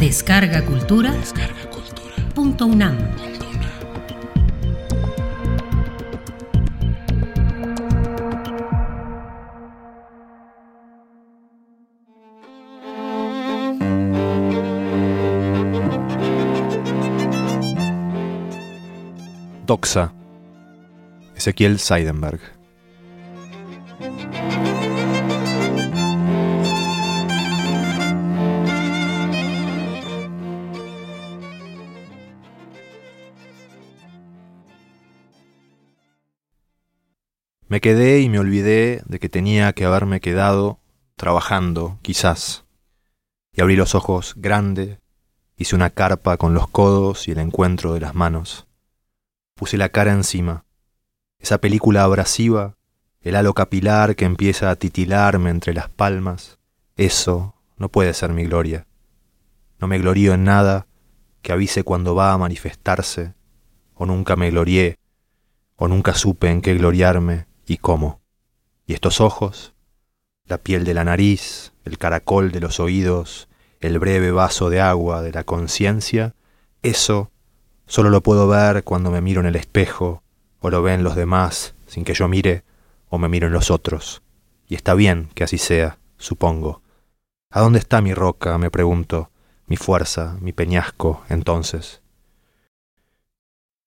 Descarga Cultura. Punto UNAM. Doxa. Ezequiel Seidenberg. Me quedé y me olvidé de que tenía que haberme quedado trabajando, quizás. Y abrí los ojos grande, hice una carpa con los codos y el encuentro de las manos. Puse la cara encima. Esa película abrasiva, el halo capilar que empieza a titilarme entre las palmas, eso no puede ser mi gloria. No me glorío en nada que avise cuando va a manifestarse, o nunca me glorié, o nunca supe en qué gloriarme y cómo. Y estos ojos, la piel de la nariz, el caracol de los oídos, el breve vaso de agua de la conciencia, eso solo lo puedo ver cuando me miro en el espejo, o lo ven los demás sin que yo mire, o me miro en los otros. Y está bien que así sea, supongo. ¿A dónde está mi roca? me pregunto, mi fuerza, mi peñasco, entonces.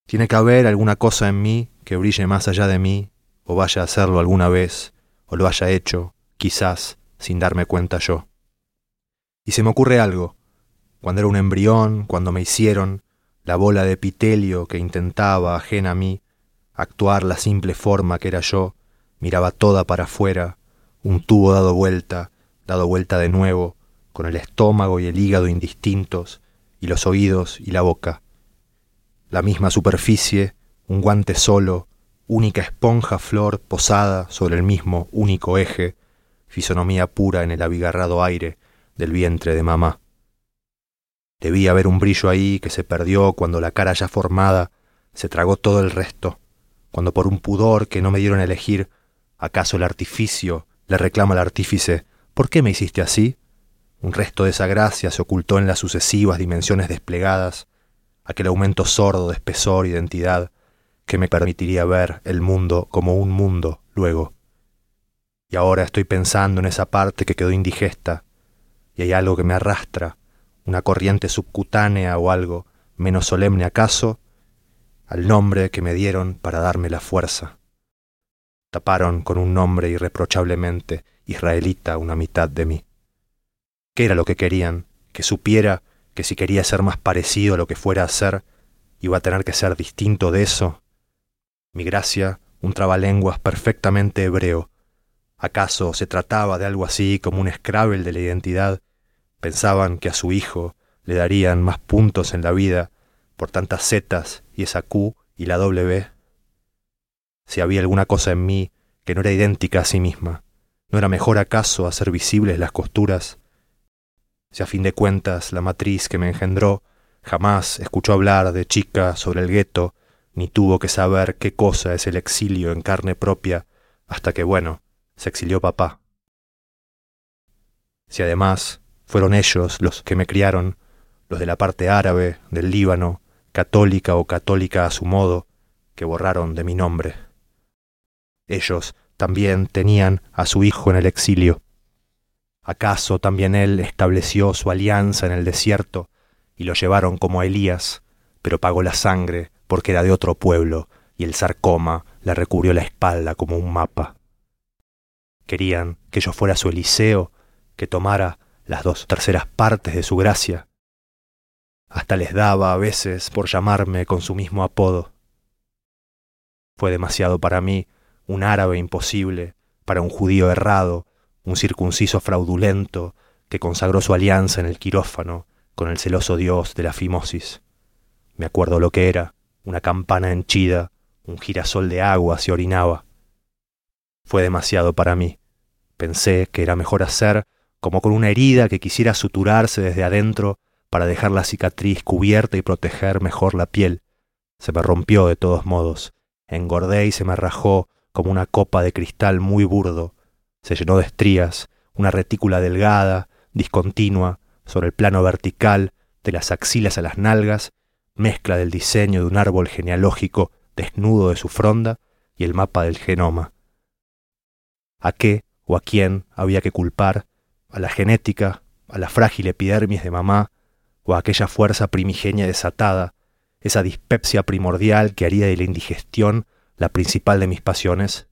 Tiene que haber alguna cosa en mí que brille más allá de mí o vaya a hacerlo alguna vez, o lo haya hecho, quizás, sin darme cuenta yo. Y se me ocurre algo. Cuando era un embrión, cuando me hicieron, la bola de epitelio que intentaba, ajena a mí, actuar la simple forma que era yo, miraba toda para afuera, un tubo dado vuelta, dado vuelta de nuevo, con el estómago y el hígado indistintos, y los oídos y la boca. La misma superficie, un guante solo, única esponja flor posada sobre el mismo único eje, fisonomía pura en el abigarrado aire del vientre de mamá. Debía haber un brillo ahí que se perdió cuando la cara ya formada se tragó todo el resto, cuando por un pudor que no me dieron a elegir, acaso el artificio le reclama al artífice, ¿por qué me hiciste así? Un resto de esa gracia se ocultó en las sucesivas dimensiones desplegadas, aquel aumento sordo de espesor y de entidad que me permitiría ver el mundo como un mundo luego. Y ahora estoy pensando en esa parte que quedó indigesta, y hay algo que me arrastra, una corriente subcutánea o algo, menos solemne acaso, al nombre que me dieron para darme la fuerza. Taparon con un nombre irreprochablemente israelita una mitad de mí. ¿Qué era lo que querían? Que supiera que si quería ser más parecido a lo que fuera a ser, iba a tener que ser distinto de eso mi gracia, un trabalenguas perfectamente hebreo. ¿Acaso se trataba de algo así como un Scrabble de la identidad? Pensaban que a su hijo le darían más puntos en la vida por tantas zetas y esa Q y la W. Si había alguna cosa en mí que no era idéntica a sí misma, ¿no era mejor acaso hacer visibles las costuras? Si a fin de cuentas la matriz que me engendró jamás escuchó hablar de chica sobre el gueto ni tuvo que saber qué cosa es el exilio en carne propia hasta que, bueno, se exilió papá. Si además fueron ellos los que me criaron, los de la parte árabe, del Líbano, católica o católica a su modo, que borraron de mi nombre. Ellos también tenían a su hijo en el exilio. ¿Acaso también él estableció su alianza en el desierto y lo llevaron como a Elías, pero pagó la sangre porque era de otro pueblo y el sarcoma le recubrió la espalda como un mapa. Querían que yo fuera su Eliseo, que tomara las dos terceras partes de su gracia. Hasta les daba a veces por llamarme con su mismo apodo. Fue demasiado para mí un árabe imposible, para un judío errado, un circunciso fraudulento que consagró su alianza en el quirófano con el celoso dios de la fimosis. Me acuerdo lo que era, una campana henchida, un girasol de agua se orinaba. Fue demasiado para mí. Pensé que era mejor hacer como con una herida que quisiera suturarse desde adentro para dejar la cicatriz cubierta y proteger mejor la piel. Se me rompió de todos modos. Engordé y se me rajó como una copa de cristal muy burdo. Se llenó de estrías, una retícula delgada, discontinua, sobre el plano vertical, de las axilas a las nalgas, mezcla del diseño de un árbol genealógico desnudo de su fronda y el mapa del genoma. ¿A qué o a quién había que culpar? ¿A la genética, a la frágil epidermis de mamá, o a aquella fuerza primigenia desatada, esa dispepsia primordial que haría de la indigestión la principal de mis pasiones?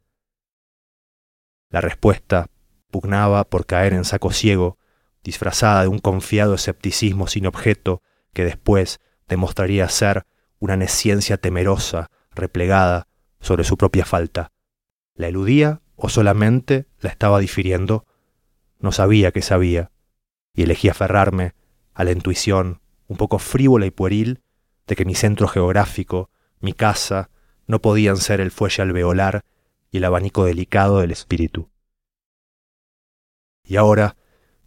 La respuesta pugnaba por caer en saco ciego, disfrazada de un confiado escepticismo sin objeto que después demostraría ser una nesciencia temerosa, replegada sobre su propia falta. ¿La eludía o solamente la estaba difiriendo? No sabía que sabía, y elegí aferrarme a la intuición, un poco frívola y pueril, de que mi centro geográfico, mi casa, no podían ser el fuelle alveolar y el abanico delicado del espíritu. Y ahora,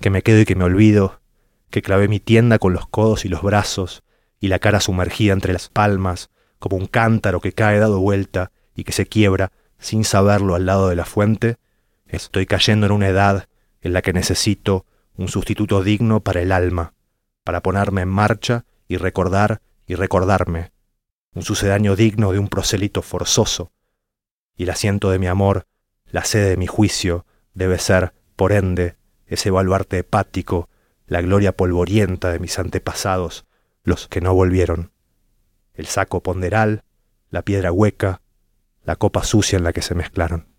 que me quedo y que me olvido, que clavé mi tienda con los codos y los brazos, y la cara sumergida entre las palmas, como un cántaro que cae dado vuelta y que se quiebra sin saberlo al lado de la fuente, estoy cayendo en una edad en la que necesito un sustituto digno para el alma, para ponerme en marcha y recordar y recordarme, un sucedáneo digno de un prosélito forzoso, y el asiento de mi amor, la sede de mi juicio, debe ser, por ende, ese baluarte hepático, la gloria polvorienta de mis antepasados, los que no volvieron, el saco ponderal, la piedra hueca, la copa sucia en la que se mezclaron.